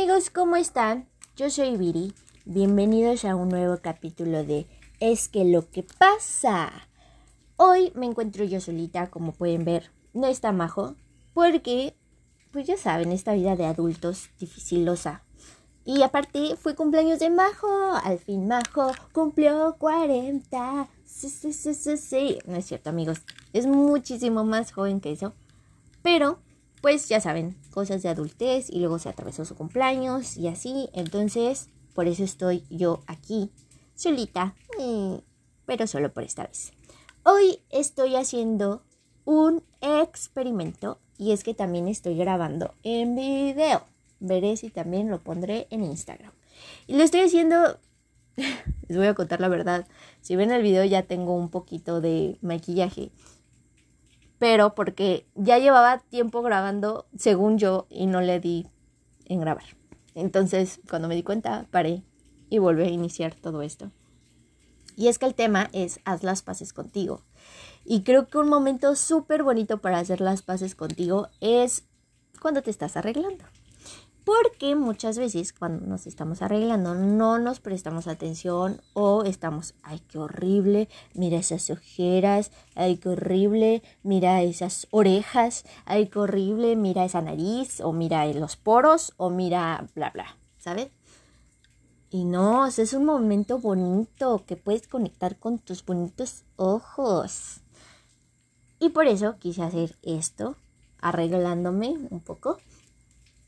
amigos, ¿cómo están? Yo soy Viri. Bienvenidos a un nuevo capítulo de Es que lo que pasa. Hoy me encuentro yo solita, como pueden ver. No está majo, porque, pues ya saben, esta vida de adultos dificilosa. Y aparte fue cumpleaños de Majo. Al fin Majo cumplió 40. Sí, sí, sí, sí, sí. No es cierto, amigos. Es muchísimo más joven que eso. Pero pues ya saben, cosas de adultez y luego se atravesó su cumpleaños y así. Entonces, por eso estoy yo aquí, solita, eh, pero solo por esta vez. Hoy estoy haciendo un experimento y es que también estoy grabando en video. Veré si también lo pondré en Instagram. Y lo estoy haciendo, les voy a contar la verdad. Si ven el video ya tengo un poquito de maquillaje pero porque ya llevaba tiempo grabando, según yo, y no le di en grabar. Entonces, cuando me di cuenta, paré y volví a iniciar todo esto. Y es que el tema es haz las paces contigo. Y creo que un momento súper bonito para hacer las paces contigo es cuando te estás arreglando. Porque muchas veces cuando nos estamos arreglando no nos prestamos atención o estamos, ay, qué horrible, mira esas ojeras, ay, qué horrible, mira esas orejas, ay, qué horrible, mira esa nariz o mira los poros o mira bla, bla, ¿sabes? Y no, es un momento bonito que puedes conectar con tus bonitos ojos. Y por eso quise hacer esto, arreglándome un poco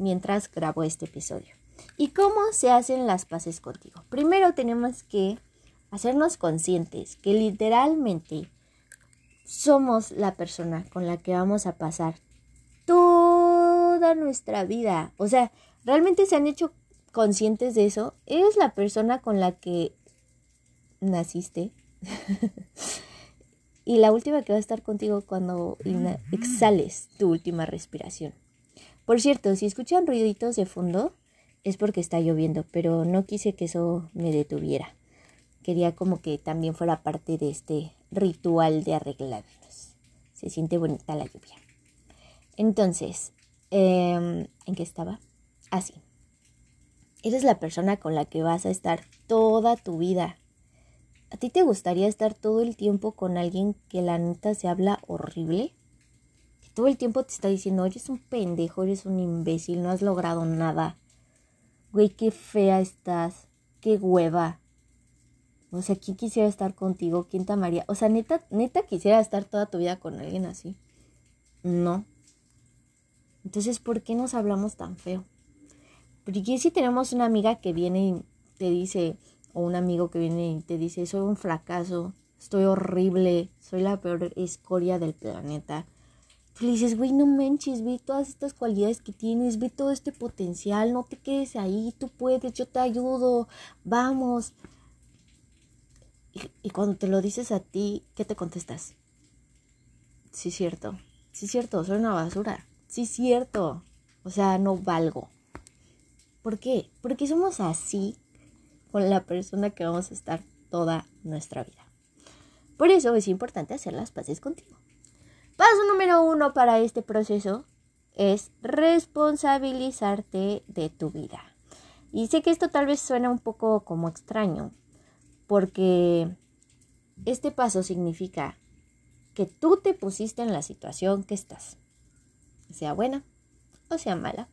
mientras grabo este episodio. ¿Y cómo se hacen las paces contigo? Primero tenemos que hacernos conscientes que literalmente somos la persona con la que vamos a pasar toda nuestra vida. O sea, realmente se han hecho conscientes de eso. Eres la persona con la que naciste. y la última que va a estar contigo cuando exhales tu última respiración. Por cierto, si escuchan ruiditos de fondo, es porque está lloviendo, pero no quise que eso me detuviera. Quería como que también fuera parte de este ritual de arreglarnos. Se siente bonita la lluvia. Entonces, em, ¿en qué estaba? Así. Ah, Eres la persona con la que vas a estar toda tu vida. ¿A ti te gustaría estar todo el tiempo con alguien que la neta se habla horrible? Todo el tiempo te está diciendo, eres un pendejo, eres un imbécil, no has logrado nada. Güey, qué fea estás, qué hueva. O sea, ¿quién quisiera estar contigo? ¿Quién te amaría? O sea, neta, neta quisiera estar toda tu vida con alguien así. No. Entonces, ¿por qué nos hablamos tan feo? Porque si tenemos una amiga que viene y te dice, o un amigo que viene y te dice, soy un fracaso, estoy horrible, soy la peor escoria del planeta le dices, güey, no manches, ve todas estas cualidades que tienes, ve todo este potencial, no te quedes ahí, tú puedes, yo te ayudo, vamos. Y, cuando te lo dices a ti, ¿qué te contestas? Sí, cierto, sí, cierto, soy una basura, sí, cierto, o sea, no valgo. ¿Por qué? Porque somos así con la persona que vamos a estar toda nuestra vida. Por eso es importante hacer las paces contigo. Paso número uno para este proceso es responsabilizarte de tu vida. Y sé que esto tal vez suena un poco como extraño, porque este paso significa que tú te pusiste en la situación que estás, sea buena o sea mala.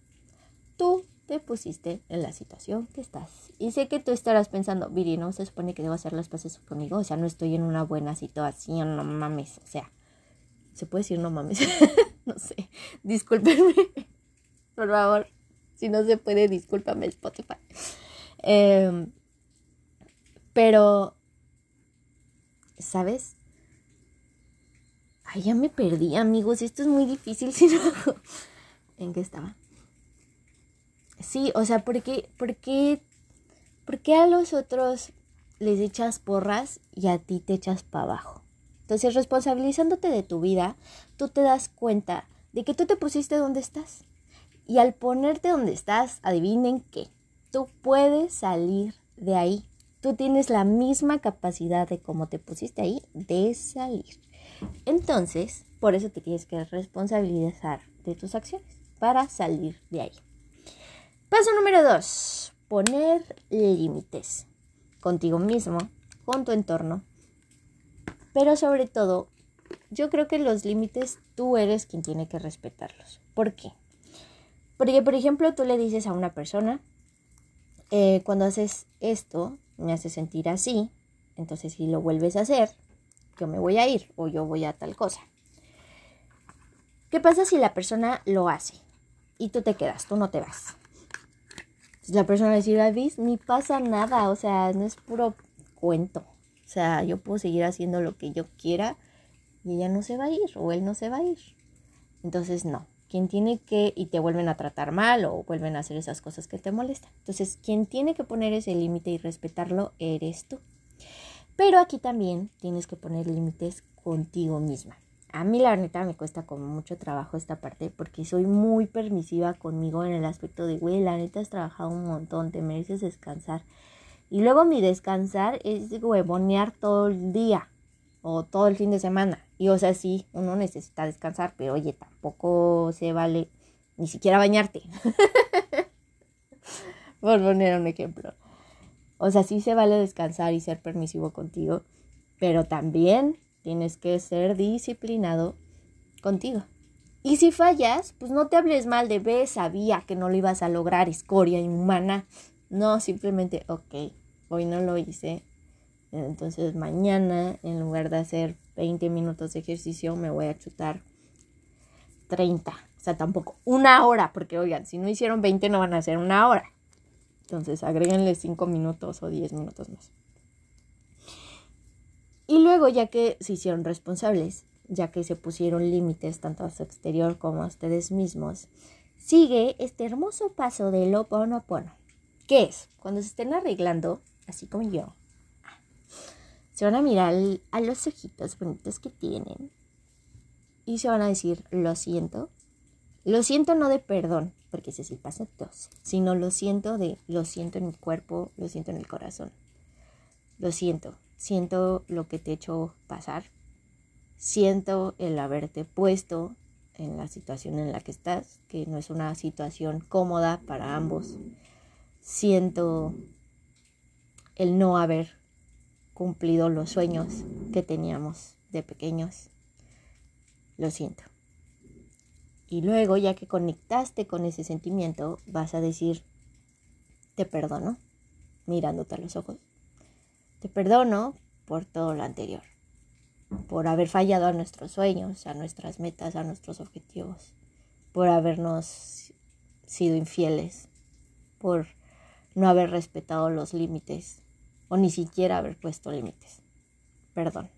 Tú te pusiste en la situación que estás. Y sé que tú estarás pensando, Viri, no se supone que debo hacer las paces conmigo, o sea, no estoy en una buena situación, no mames, o sea, ¿Se puede decir no mames? no sé. Discúlpenme. Por favor. Si no se puede, discúlpame Spotify. Em, pero, ¿sabes? Ay, ya me perdí, amigos. Esto es muy difícil si no... ¿En qué estaba? Sí, o sea, ¿por qué, por qué, por qué a los otros les echas porras y a ti te echas para abajo? Entonces, responsabilizándote de tu vida, tú te das cuenta de que tú te pusiste donde estás. Y al ponerte donde estás, adivinen qué, tú puedes salir de ahí. Tú tienes la misma capacidad de cómo te pusiste ahí de salir. Entonces, por eso te tienes que responsabilizar de tus acciones para salir de ahí. Paso número dos, poner límites contigo mismo, con tu entorno. Pero sobre todo, yo creo que los límites tú eres quien tiene que respetarlos. ¿Por qué? Porque, por ejemplo, tú le dices a una persona, eh, cuando haces esto, me hace sentir así, entonces si lo vuelves a hacer, yo me voy a ir o yo voy a tal cosa. ¿Qué pasa si la persona lo hace y tú te quedas, tú no te vas? La persona a decir, ni pasa nada, o sea, no es puro cuento. O sea, yo puedo seguir haciendo lo que yo quiera y ella no se va a ir o él no se va a ir. Entonces, no. Quien tiene que, y te vuelven a tratar mal o vuelven a hacer esas cosas que te molestan. Entonces, quien tiene que poner ese límite y respetarlo eres tú. Pero aquí también tienes que poner límites contigo misma. A mí la neta me cuesta como mucho trabajo esta parte porque soy muy permisiva conmigo en el aspecto de, güey, la neta has trabajado un montón, te mereces descansar. Y luego mi descansar es huevonear todo el día o todo el fin de semana. Y o sea, sí, uno necesita descansar, pero oye, tampoco se vale ni siquiera bañarte. Por poner un ejemplo. O sea, sí se vale descansar y ser permisivo contigo, pero también tienes que ser disciplinado contigo. Y si fallas, pues no te hables mal de, ve, sabía que no lo ibas a lograr, escoria inhumana. No, simplemente, ok, hoy no lo hice. Entonces mañana, en lugar de hacer 20 minutos de ejercicio, me voy a chutar 30. O sea, tampoco una hora, porque oigan, si no hicieron 20 no van a hacer una hora. Entonces agréguenle 5 minutos o 10 minutos más. Y luego, ya que se hicieron responsables, ya que se pusieron límites tanto a su exterior como a ustedes mismos, sigue este hermoso paso del Oponopono. ¿Qué es? Cuando se estén arreglando, así como yo, se van a mirar a los ojitos bonitos que tienen y se van a decir, lo siento. Lo siento no de perdón, porque ese es el paso dos, sino lo siento de, lo siento en mi cuerpo, lo siento en el corazón. Lo siento, siento lo que te he hecho pasar. Siento el haberte puesto en la situación en la que estás, que no es una situación cómoda para ambos siento el no haber cumplido los sueños que teníamos de pequeños. Lo siento. Y luego, ya que conectaste con ese sentimiento, vas a decir, te perdono, mirándote a los ojos. Te perdono por todo lo anterior, por haber fallado a nuestros sueños, a nuestras metas, a nuestros objetivos, por habernos sido infieles, por no haber respetado los límites o ni siquiera haber puesto límites. Perdón.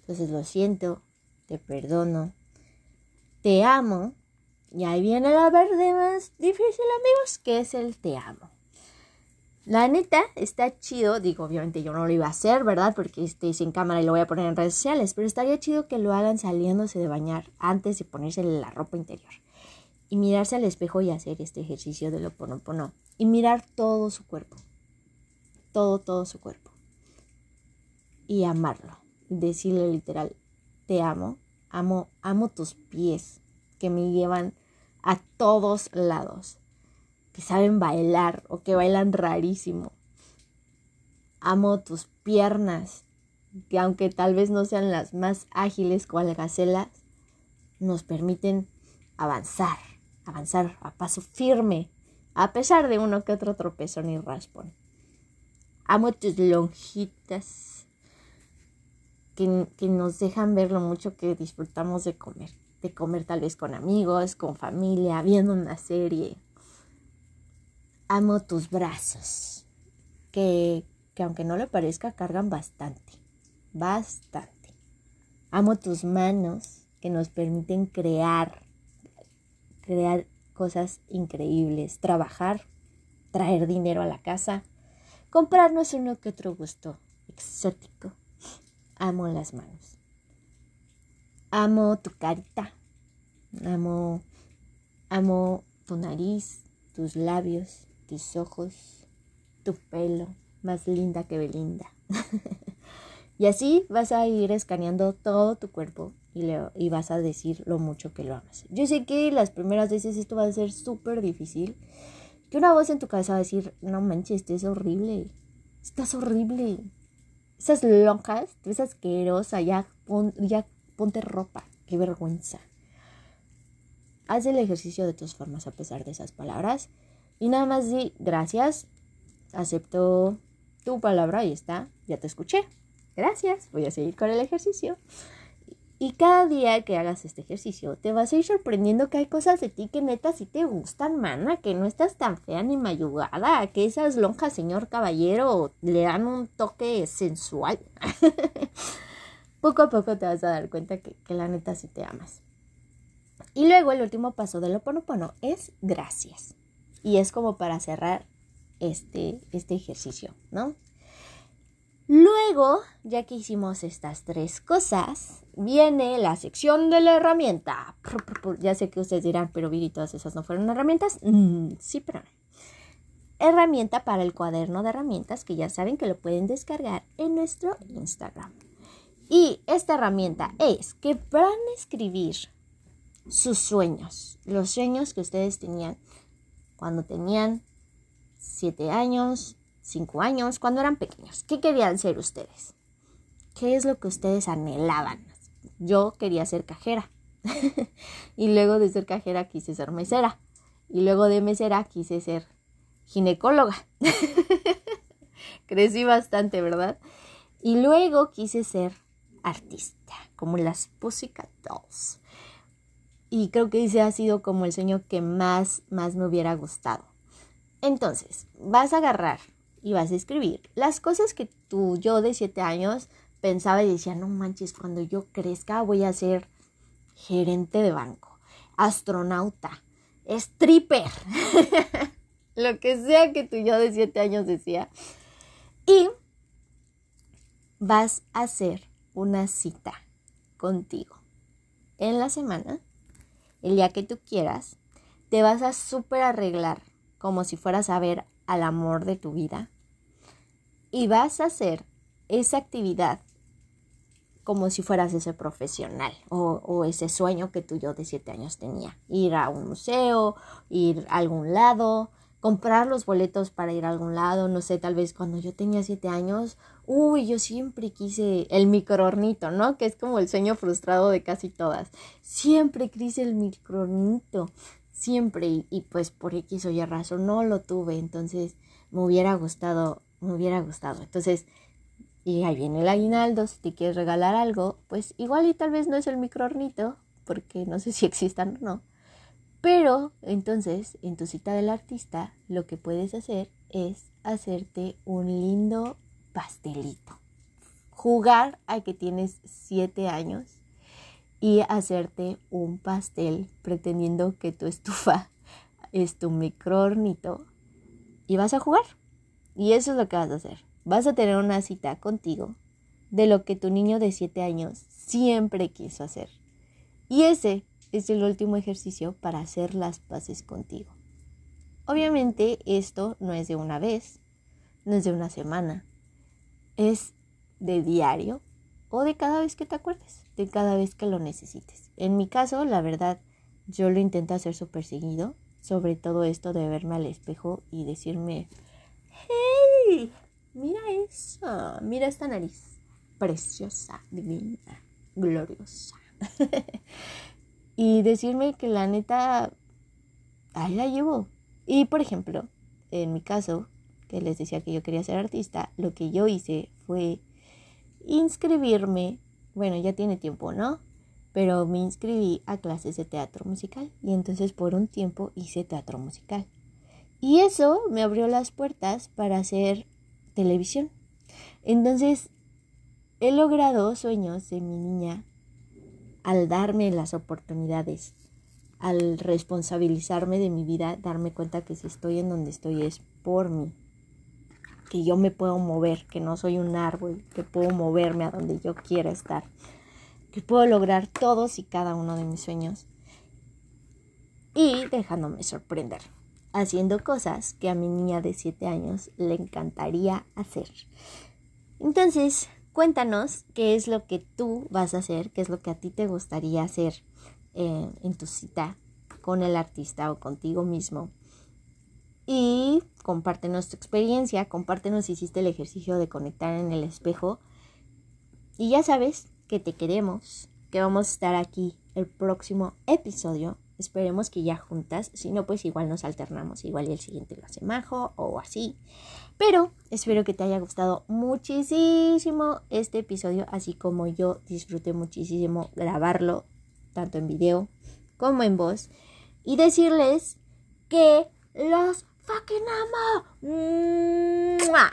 Entonces lo siento, te perdono, te amo. Y ahí viene la verde más difícil, amigos, que es el te amo. La neta está chido, digo, obviamente yo no lo iba a hacer, ¿verdad? Porque estoy sin cámara y lo voy a poner en redes sociales, pero estaría chido que lo hagan saliéndose de bañar antes de ponerse la ropa interior y mirarse al espejo y hacer este ejercicio de lo ponopono y mirar todo su cuerpo, todo, todo su cuerpo y amarlo, decirle literal, te amo, amo, amo tus pies que me llevan a todos lados, que saben bailar o que bailan rarísimo. Amo tus piernas, que aunque tal vez no sean las más ágiles cual gacelas, nos permiten avanzar avanzar a paso firme, a pesar de uno que otro tropezón y raspón. Amo tus lonjitas que, que nos dejan ver lo mucho que disfrutamos de comer, de comer tal vez con amigos, con familia, viendo una serie. Amo tus brazos, que, que aunque no le parezca, cargan bastante, bastante. Amo tus manos que nos permiten crear crear cosas increíbles, trabajar, traer dinero a la casa, comprarnos uno que otro gusto exótico. Amo las manos. Amo tu carita. Amo, amo tu nariz, tus labios, tus ojos, tu pelo, más linda que Belinda. y así vas a ir escaneando todo tu cuerpo y, le, y vas a decir lo mucho que lo amas. Yo sé que las primeras veces esto va a ser súper difícil, que una voz en tu cabeza va a decir, no manches, esto es horrible, estás horrible, esas lonjas, ves asquerosa, ya, ya ponte ropa, qué vergüenza. Haz el ejercicio de tus formas a pesar de esas palabras y nada más di gracias, acepto tu palabra, y está, ya te escuché. Gracias, voy a seguir con el ejercicio. Y cada día que hagas este ejercicio, te vas a ir sorprendiendo que hay cosas de ti que neta sí te gustan, mana, que no estás tan fea ni mayugada, que esas lonjas, señor caballero, le dan un toque sensual. poco a poco te vas a dar cuenta que, que, la neta sí te amas. Y luego el último paso del oponopono es gracias. Y es como para cerrar este, este ejercicio, ¿no? Luego, ya que hicimos estas tres cosas, viene la sección de la herramienta. Ya sé que ustedes dirán, pero Viri, todas esas no fueron herramientas. Mm, sí, pero. Herramienta para el cuaderno de herramientas que ya saben que lo pueden descargar en nuestro Instagram. Y esta herramienta es que van a escribir sus sueños, los sueños que ustedes tenían cuando tenían siete años, cinco años, cuando eran pequeños. ¿Qué querían ser ustedes? ¿Qué es lo que ustedes anhelaban? Yo quería ser cajera. y luego de ser cajera quise ser mesera. Y luego de mesera quise ser ginecóloga. Crecí bastante, ¿verdad? Y luego quise ser artista, como las Pussycat Dolls. Y creo que ese ha sido como el sueño que más, más me hubiera gustado. Entonces, vas a agarrar y vas a escribir. Las cosas que tú, yo de siete años, pensaba y decía, no manches, cuando yo crezca voy a ser gerente de banco, astronauta, stripper, lo que sea que tú yo de siete años decía. Y vas a hacer una cita contigo. En la semana, el día que tú quieras, te vas a súper arreglar como si fueras a ver al amor de tu vida y vas a hacer esa actividad como si fueras ese profesional o, ese sueño que tú yo de siete años tenía. Ir a un museo, ir a algún lado, comprar los boletos para ir a algún lado, no sé, tal vez cuando yo tenía siete años, uy, yo siempre quise el microornito, ¿no? Que es como el sueño frustrado de casi todas. Siempre quise el microornito siempre y, pues por X o Y razón no lo tuve, entonces me hubiera gustado, me hubiera gustado. Entonces, y ahí viene el aguinaldo, si te quieres regalar algo, pues igual y tal vez no es el microornito, porque no sé si existan o no. Pero entonces, en tu cita del artista, lo que puedes hacer es hacerte un lindo pastelito. Jugar a que tienes siete años y hacerte un pastel pretendiendo que tu estufa es tu microornito y vas a jugar. Y eso es lo que vas a hacer. Vas a tener una cita contigo de lo que tu niño de 7 años siempre quiso hacer. Y ese es el último ejercicio para hacer las paces contigo. Obviamente esto no es de una vez, no es de una semana, es de diario o de cada vez que te acuerdes, de cada vez que lo necesites. En mi caso, la verdad, yo lo intento hacer súper seguido, sobre todo esto de verme al espejo y decirme, hey, mira eso, mira esta nariz, preciosa, divina, gloriosa. y decirme que la neta, ahí la llevo. Y por ejemplo, en mi caso, que les decía que yo quería ser artista, lo que yo hice fue inscribirme, bueno, ya tiene tiempo, ¿no? Pero me inscribí a clases de teatro musical y entonces por un tiempo hice teatro musical. Y eso me abrió las puertas para hacer televisión. Entonces, he logrado sueños de mi niña al darme las oportunidades, al responsabilizarme de mi vida, darme cuenta que si estoy en donde estoy es por mí que yo me puedo mover, que no soy un árbol, que puedo moverme a donde yo quiera estar, que puedo lograr todos y cada uno de mis sueños y dejándome sorprender, haciendo cosas que a mi niña de 7 años le encantaría hacer. Entonces, cuéntanos qué es lo que tú vas a hacer, qué es lo que a ti te gustaría hacer eh, en tu cita con el artista o contigo mismo y compártenos tu experiencia, compártenos si hiciste el ejercicio de conectar en el espejo. Y ya sabes que te queremos, que vamos a estar aquí el próximo episodio. Esperemos que ya juntas, si no pues igual nos alternamos, igual y el siguiente lo hace Majo o así. Pero espero que te haya gustado muchísimo este episodio, así como yo disfruté muchísimo grabarlo, tanto en video como en voz, y decirles que los fucking amo.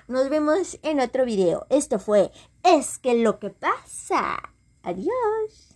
Nos vemos en otro video. Esto fue Es que lo que pasa. Adiós.